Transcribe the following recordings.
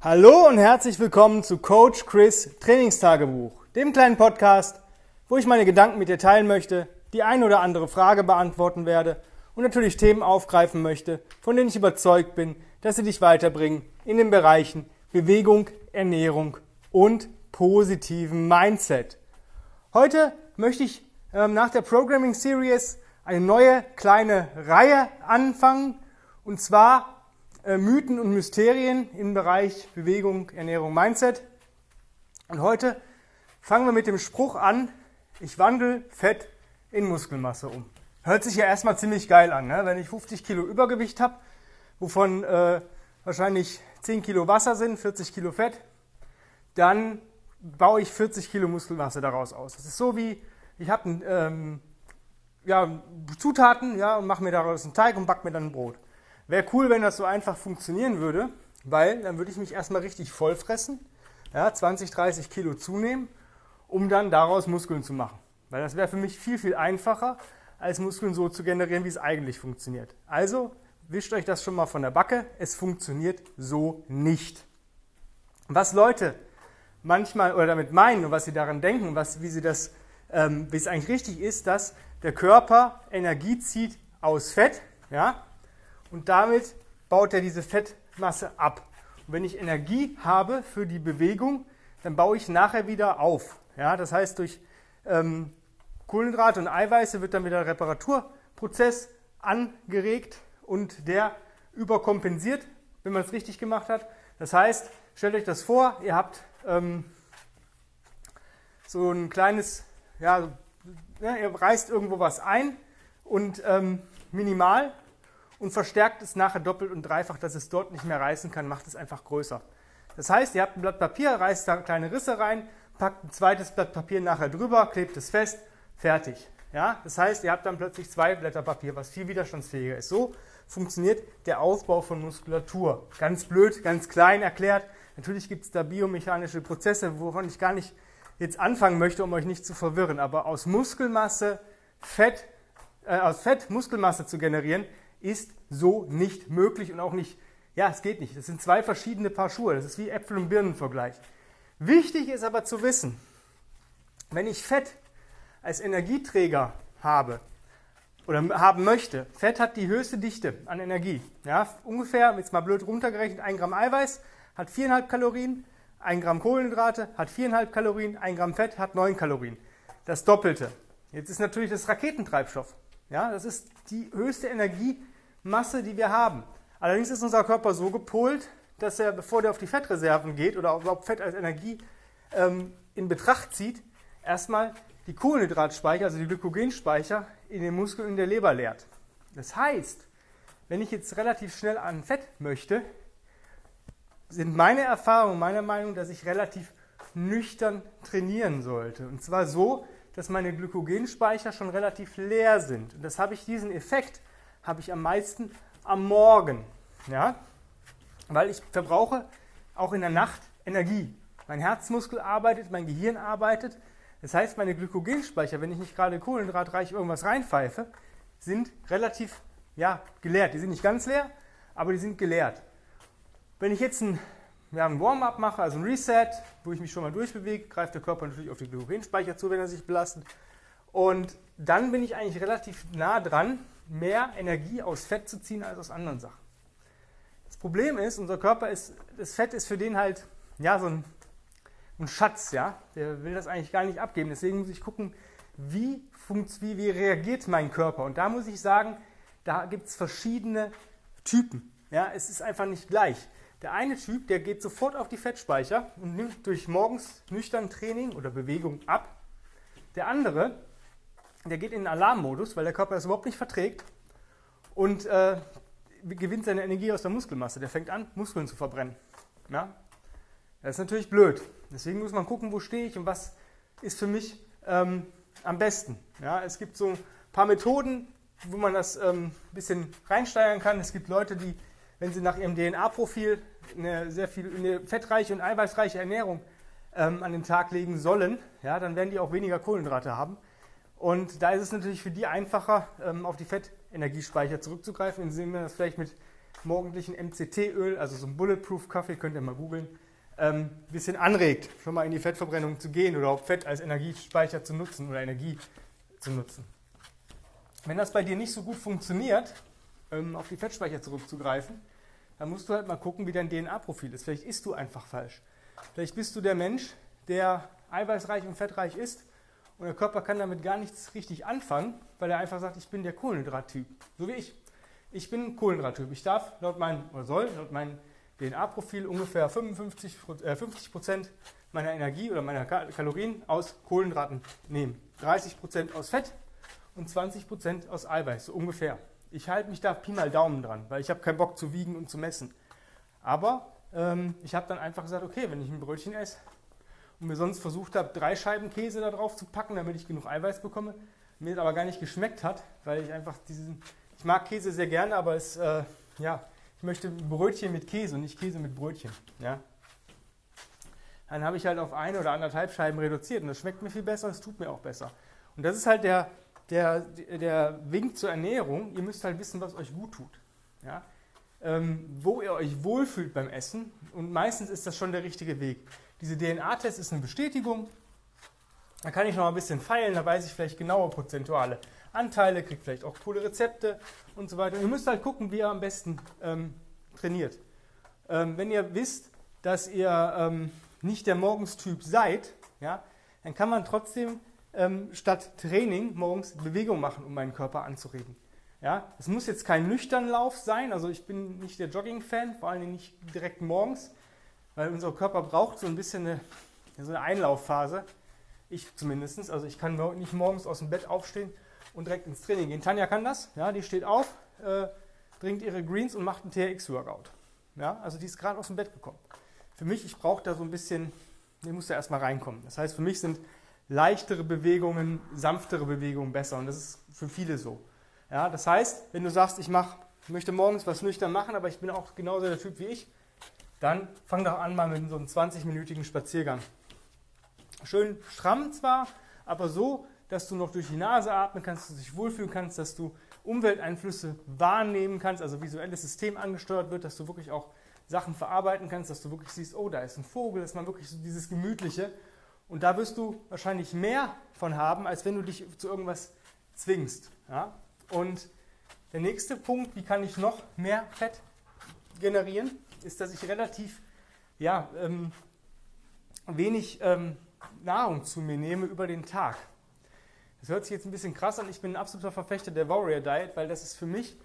Hallo und herzlich willkommen zu Coach Chris Trainingstagebuch, dem kleinen Podcast, wo ich meine Gedanken mit dir teilen möchte, die ein oder andere Frage beantworten werde und natürlich Themen aufgreifen möchte, von denen ich überzeugt bin, dass sie dich weiterbringen in den Bereichen Bewegung, Ernährung und positiven Mindset. Heute möchte ich ähm, nach der Programming Series eine neue kleine Reihe anfangen und zwar Mythen und Mysterien im Bereich Bewegung, Ernährung, Mindset. Und heute fangen wir mit dem Spruch an, ich wandle Fett in Muskelmasse um. Hört sich ja erstmal ziemlich geil an, ne? wenn ich 50 Kilo Übergewicht habe, wovon äh, wahrscheinlich 10 Kilo Wasser sind, 40 Kilo Fett, dann baue ich 40 Kilo Muskelmasse daraus aus. Das ist so wie, ich habe ähm, ja, Zutaten ja, und mache mir daraus einen Teig und backe mir dann ein Brot. Wäre cool, wenn das so einfach funktionieren würde, weil dann würde ich mich erstmal richtig voll fressen, ja, 20, 30 Kilo zunehmen, um dann daraus Muskeln zu machen. Weil das wäre für mich viel, viel einfacher, als Muskeln so zu generieren, wie es eigentlich funktioniert. Also wischt euch das schon mal von der Backe. Es funktioniert so nicht. Was Leute manchmal oder damit meinen und was sie daran denken, was, wie, sie das, ähm, wie es eigentlich richtig ist, dass der Körper Energie zieht aus Fett, ja, und damit baut er diese Fettmasse ab. Und wenn ich Energie habe für die Bewegung, dann baue ich nachher wieder auf. Ja, das heißt, durch ähm, Kohlenhydrate und Eiweiße wird dann wieder der Reparaturprozess angeregt und der überkompensiert, wenn man es richtig gemacht hat. Das heißt, stellt euch das vor, ihr habt ähm, so ein kleines, ja, ja, ihr reißt irgendwo was ein und ähm, minimal und verstärkt es nachher doppelt und dreifach, dass es dort nicht mehr reißen kann, macht es einfach größer. Das heißt, ihr habt ein Blatt Papier, reißt da kleine Risse rein, packt ein zweites Blatt Papier nachher drüber, klebt es fest, fertig. Ja? Das heißt, ihr habt dann plötzlich zwei Blätter Papier, was viel widerstandsfähiger ist. So funktioniert der Aufbau von Muskulatur. Ganz blöd, ganz klein erklärt. Natürlich gibt es da biomechanische Prozesse, wovon ich gar nicht jetzt anfangen möchte, um euch nicht zu verwirren. Aber aus Muskelmasse Fett, äh, aus Fett Muskelmasse zu generieren, ist so nicht möglich und auch nicht, ja, es geht nicht. Das sind zwei verschiedene Paar Schuhe. Das ist wie Äpfel- und Birnenvergleich. Wichtig ist aber zu wissen, wenn ich Fett als Energieträger habe oder haben möchte, Fett hat die höchste Dichte an Energie. Ja, ungefähr, jetzt mal blöd runtergerechnet, ein Gramm Eiweiß hat 4,5 Kalorien, ein Gramm Kohlenhydrate hat 4,5 Kalorien, ein Gramm Fett hat 9 Kalorien. Das Doppelte. Jetzt ist natürlich das Raketentreibstoff. Ja, das ist die höchste Energiemasse, die wir haben. Allerdings ist unser Körper so gepolt, dass er, bevor der auf die Fettreserven geht oder überhaupt Fett als Energie ähm, in Betracht zieht, erstmal die Kohlenhydratspeicher, also die Glykogenspeicher, in den Muskeln in der Leber leert. Das heißt, wenn ich jetzt relativ schnell an Fett möchte, sind meine Erfahrungen, meine Meinung, dass ich relativ nüchtern trainieren sollte. Und zwar so, dass meine Glykogenspeicher schon relativ leer sind. Und das habe ich, diesen Effekt habe ich am meisten am Morgen. Ja? Weil ich verbrauche auch in der Nacht Energie. Mein Herzmuskel arbeitet, mein Gehirn arbeitet. Das heißt, meine Glykogenspeicher, wenn ich nicht gerade kohlenhydratreich irgendwas reinpfeife, sind relativ ja, geleert. Die sind nicht ganz leer, aber die sind geleert. Wenn ich jetzt ein wir haben ein Warm-up mache, also ein Reset, wo ich mich schon mal durchbewege, greift der Körper natürlich auf die Glykogenspeicher zu, wenn er sich belastet. Und dann bin ich eigentlich relativ nah dran, mehr Energie aus Fett zu ziehen als aus anderen Sachen. Das Problem ist, unser Körper ist, das Fett ist für den halt, ja, so ein, ein Schatz, ja. Der will das eigentlich gar nicht abgeben. Deswegen muss ich gucken, wie, wie, wie reagiert mein Körper. Und da muss ich sagen, da gibt es verschiedene Typen. Ja, es ist einfach nicht gleich. Der eine Typ, der geht sofort auf die Fettspeicher und nimmt durch morgens nüchtern Training oder Bewegung ab. Der andere, der geht in den Alarmmodus, weil der Körper das überhaupt nicht verträgt und äh, gewinnt seine Energie aus der Muskelmasse. Der fängt an, Muskeln zu verbrennen. Ja? Das ist natürlich blöd. Deswegen muss man gucken, wo stehe ich und was ist für mich ähm, am besten. Ja? Es gibt so ein paar Methoden, wo man das ähm, ein bisschen reinsteigern kann. Es gibt Leute, die wenn sie nach ihrem DNA-Profil eine sehr viel eine fettreiche und eiweißreiche Ernährung ähm, an den Tag legen sollen, ja, dann werden die auch weniger Kohlenhydrate haben. Und da ist es natürlich für die einfacher, ähm, auf die Fettenergiespeicher zurückzugreifen, indem man das vielleicht mit morgendlichen MCT-Öl, also so ein Bulletproof Kaffee, könnt ihr mal googeln, ähm, ein bisschen anregt, schon mal in die Fettverbrennung zu gehen oder auch Fett als Energiespeicher zu nutzen oder Energie zu nutzen. Wenn das bei dir nicht so gut funktioniert, ähm, auf die Fettspeicher zurückzugreifen, dann musst du halt mal gucken, wie dein DNA-Profil ist. Vielleicht isst du einfach falsch. Vielleicht bist du der Mensch, der eiweißreich und fettreich ist und der Körper kann damit gar nichts richtig anfangen, weil er einfach sagt, ich bin der Kohlenhydrattyp, so wie ich. Ich bin Kohlenhydrattyp. Ich darf laut meinem, oder soll laut meinem DNA-Profil ungefähr 55, äh, 50 Prozent meiner Energie oder meiner Kalorien aus Kohlenhydraten nehmen. 30 Prozent aus Fett und 20 Prozent aus Eiweiß, so ungefähr. Ich halte mich da Pi mal Daumen dran, weil ich habe keinen Bock zu wiegen und zu messen. Aber ähm, ich habe dann einfach gesagt, okay, wenn ich ein Brötchen esse und mir sonst versucht habe, drei Scheiben Käse da drauf zu packen, damit ich genug Eiweiß bekomme, mir das aber gar nicht geschmeckt hat, weil ich einfach diesen, ich mag Käse sehr gerne, aber es, äh, ja, ich möchte Brötchen mit Käse und nicht Käse mit Brötchen. Ja. Dann habe ich halt auf eine oder anderthalb Scheiben reduziert und das schmeckt mir viel besser und es tut mir auch besser. Und das ist halt der, der, der Wink zur Ernährung. Ihr müsst halt wissen, was euch gut tut. Ja. Ähm, wo ihr euch wohlfühlt beim Essen und meistens ist das schon der richtige Weg. Diese DNA-Test ist eine Bestätigung. Da kann ich noch ein bisschen feilen, da weiß ich vielleicht genaue prozentuale Anteile, kriegt vielleicht auch coole Rezepte und so weiter. Ihr müsst halt gucken, wie ihr am besten ähm, trainiert. Ähm, wenn ihr wisst, dass ihr ähm, nicht der Morgenstyp seid, ja, dann kann man trotzdem ähm, statt Training morgens Bewegung machen, um meinen Körper anzuregen. Ja, es muss jetzt kein nüchtern Lauf sein, also ich bin nicht der Jogging-Fan, vor allem nicht direkt morgens, weil unser Körper braucht so ein bisschen eine, so eine Einlaufphase. Ich zumindest, also ich kann nicht morgens aus dem Bett aufstehen und direkt ins Training gehen. Tanja kann das, ja, die steht auf, äh, trinkt ihre Greens und macht einen TRX-Workout. Ja, also die ist gerade aus dem Bett gekommen. Für mich, ich brauche da so ein bisschen, ich muss da erstmal reinkommen. Das heißt, für mich sind leichtere Bewegungen, sanftere Bewegungen besser und das ist für viele so. Ja, das heißt, wenn du sagst, ich mach, möchte morgens was nüchtern machen, aber ich bin auch genauso der Typ wie ich, dann fang doch an mal mit so einem 20-minütigen Spaziergang. Schön stramm zwar, aber so, dass du noch durch die Nase atmen kannst, dass du dich wohlfühlen kannst, dass du Umwelteinflüsse wahrnehmen kannst, also visuelles System angesteuert wird, dass du wirklich auch Sachen verarbeiten kannst, dass du wirklich siehst, oh, da ist ein Vogel, dass man wirklich so dieses Gemütliche. Und da wirst du wahrscheinlich mehr von haben, als wenn du dich zu irgendwas zwingst. Ja? Und der nächste Punkt, wie kann ich noch mehr Fett generieren, ist, dass ich relativ ja, ähm, wenig ähm, Nahrung zu mir nehme über den Tag. Das hört sich jetzt ein bisschen krass an. Ich bin ein absoluter Verfechter der Warrior Diet, weil das ist für mich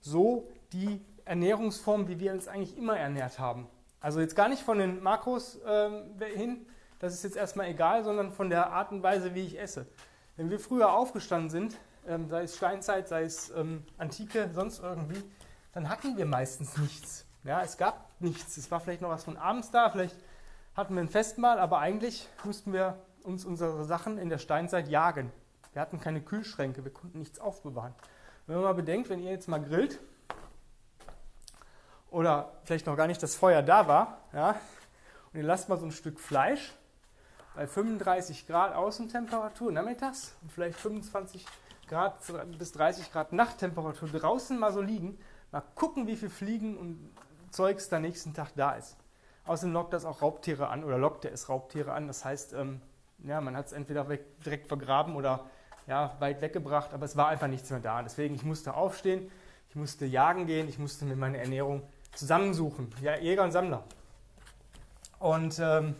so die Ernährungsform, wie wir uns eigentlich immer ernährt haben. Also jetzt gar nicht von den Makros ähm, hin, das ist jetzt erstmal egal, sondern von der Art und Weise, wie ich esse. Wenn wir früher aufgestanden sind, ähm, sei es Steinzeit, sei es ähm, Antike, sonst irgendwie, dann hatten wir meistens nichts. Ja, es gab nichts. Es war vielleicht noch was von abends da, vielleicht hatten wir ein Festmahl, aber eigentlich mussten wir uns unsere Sachen in der Steinzeit jagen. Wir hatten keine Kühlschränke, wir konnten nichts aufbewahren. Wenn man mal bedenkt, wenn ihr jetzt mal grillt oder vielleicht noch gar nicht das Feuer da war, ja, und ihr lasst mal so ein Stück Fleisch bei 35 Grad Außentemperatur nachmittags und vielleicht 25 Grad bis 30 Grad Nachttemperatur draußen mal so liegen, mal gucken, wie viel Fliegen und Zeugs da nächsten Tag da ist. Außerdem lockt das auch Raubtiere an oder lockt es Raubtiere an. Das heißt, ähm, ja, man hat es entweder weg, direkt vergraben oder ja, weit weggebracht, aber es war einfach nichts mehr da. Deswegen, ich musste aufstehen, ich musste jagen gehen, ich musste mir meine Ernährung zusammensuchen. Ja, Jäger und Sammler. Und ähm,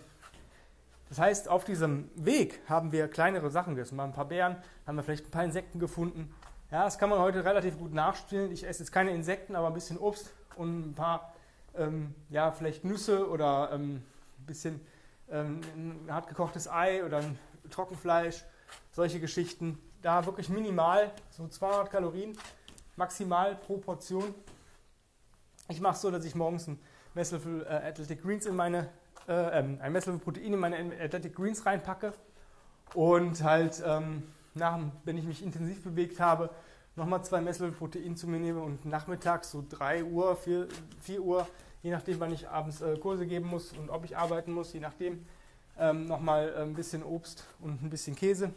das heißt, auf diesem Weg haben wir kleinere Sachen gegessen. Mal ein paar Beeren, haben wir vielleicht ein paar Insekten gefunden. Ja, das kann man heute relativ gut nachspielen. Ich esse jetzt keine Insekten, aber ein bisschen Obst und ein paar, ähm, ja, vielleicht Nüsse oder ähm, ein bisschen ähm, ein hart gekochtes Ei oder ein Trockenfleisch solche Geschichten. Da wirklich minimal, so 200 Kalorien, maximal pro Portion. Ich mache es so, dass ich morgens ein Messlöffel äh, Athletic Greens in meine, äh, ähm, ein Messlöffel Protein in meine Athletic Greens reinpacke und halt, ähm, nach, wenn ich mich intensiv bewegt habe, nochmal zwei Messlöffel Protein zu mir nehme und nachmittags so 3 Uhr, 4, 4 Uhr, je nachdem, wann ich abends äh, Kurse geben muss und ob ich arbeiten muss, je nachdem, ähm, nochmal ein bisschen Obst und ein bisschen Käse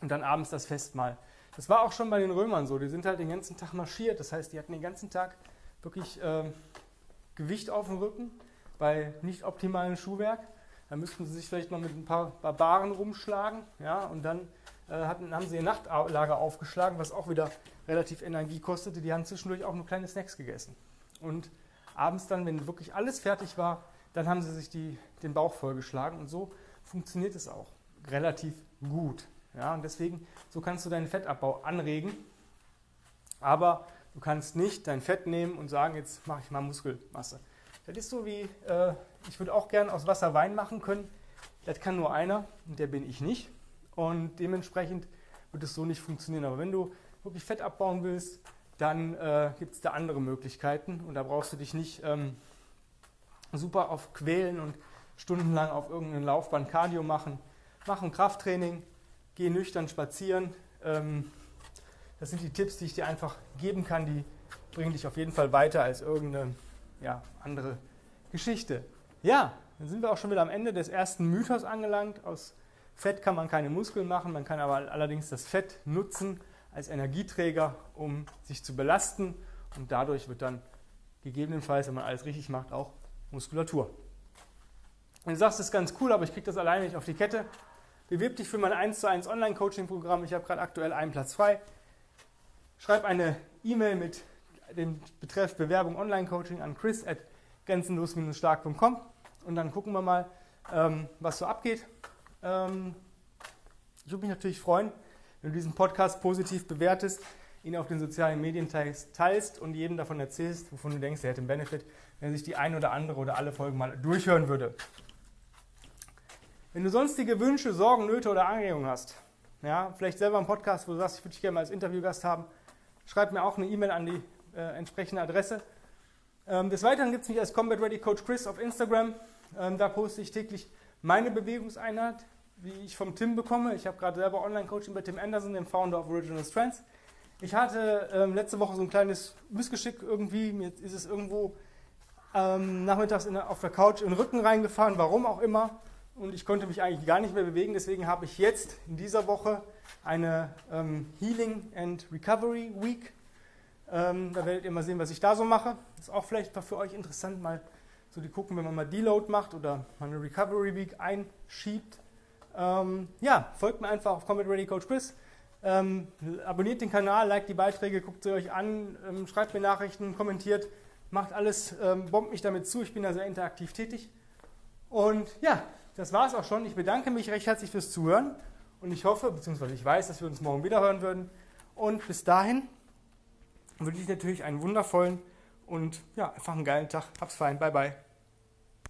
und dann abends das Festmahl. Das war auch schon bei den Römern so. Die sind halt den ganzen Tag marschiert. Das heißt, die hatten den ganzen Tag wirklich äh, Gewicht auf dem Rücken bei nicht optimalem Schuhwerk. Da müssten sie sich vielleicht mal mit ein paar Barbaren rumschlagen. Ja, und dann äh, hatten, haben sie ihr Nachtlager aufgeschlagen, was auch wieder relativ Energie kostete. Die haben zwischendurch auch nur kleine Snacks gegessen. Und abends dann, wenn wirklich alles fertig war, dann haben sie sich die, den Bauch vollgeschlagen. Und so funktioniert es auch relativ gut. Ja, und deswegen, so kannst du deinen Fettabbau anregen. Aber du kannst nicht dein Fett nehmen und sagen, jetzt mache ich mal Muskelmasse. Das ist so wie, äh, ich würde auch gerne aus Wasser Wein machen können. Das kann nur einer und der bin ich nicht. Und dementsprechend wird es so nicht funktionieren. Aber wenn du wirklich Fett abbauen willst, dann äh, gibt es da andere Möglichkeiten und da brauchst du dich nicht ähm, super auf quälen und stundenlang auf irgendeinem Laufband Cardio machen. Mach ein Krafttraining, geh nüchtern spazieren. Ähm, das sind die Tipps, die ich dir einfach geben kann, die bringen dich auf jeden Fall weiter als irgendeine ja, andere Geschichte. Ja, dann sind wir auch schon wieder am Ende des ersten Mythos angelangt. Aus Fett kann man keine Muskeln machen, man kann aber allerdings das Fett nutzen als Energieträger, um sich zu belasten und dadurch wird dann gegebenenfalls, wenn man alles richtig macht, auch Muskulatur. Und du sagst, das ist ganz cool, aber ich kriege das alleine nicht auf die Kette. Bewirb dich für mein 1 zu 1 Online-Coaching-Programm. Ich habe gerade aktuell einen Platz frei. Schreib eine E-Mail mit dem Betreff Bewerbung Online-Coaching an chris at grenzenlos-stark.com und dann gucken wir mal, ähm, was so abgeht. Ähm, ich würde mich natürlich freuen, wenn du diesen Podcast positiv bewertest, ihn auf den sozialen Medien teilst und jedem davon erzählst, wovon du denkst, er hätte einen Benefit, wenn sich die ein oder andere oder alle Folgen mal durchhören würde. Wenn du sonstige Wünsche, Sorgen, Nöte oder Anregungen hast, ja, vielleicht selber einen Podcast, wo du sagst, ich würde dich gerne mal als Interviewgast haben, schreib mir auch eine E-Mail an die äh, entsprechende Adresse. Ähm, des Weiteren gibt es mich als Combat Ready Coach Chris auf Instagram. Ähm, da poste ich täglich meine Bewegungseinheit, wie ich vom Tim bekomme. Ich habe gerade selber Online-Coaching bei Tim Anderson, dem Founder of Original Strengths. Ich hatte ähm, letzte Woche so ein kleines Missgeschick irgendwie. Mir ist es irgendwo ähm, nachmittags der, auf der Couch in den Rücken reingefahren, warum auch immer. Und ich konnte mich eigentlich gar nicht mehr bewegen. Deswegen habe ich jetzt in dieser Woche eine ähm, Healing and Recovery Week. Ähm, da werdet ihr mal sehen, was ich da so mache. Ist auch vielleicht für euch interessant, mal so die gucken, wenn man mal Deload macht oder mal eine Recovery Week einschiebt. Ähm, ja, folgt mir einfach auf Combat Ready Coach Chris. Ähm, abonniert den Kanal, liked die Beiträge, guckt sie euch an, ähm, schreibt mir Nachrichten, kommentiert, macht alles, ähm, bombt mich damit zu. Ich bin da sehr interaktiv tätig. Und ja, das war es auch schon. Ich bedanke mich recht herzlich fürs Zuhören und ich hoffe, beziehungsweise ich weiß, dass wir uns morgen wieder hören würden. Und bis dahin wünsche ich natürlich einen wundervollen und ja, einfach einen geilen Tag. Hab's fein. Bye, bye.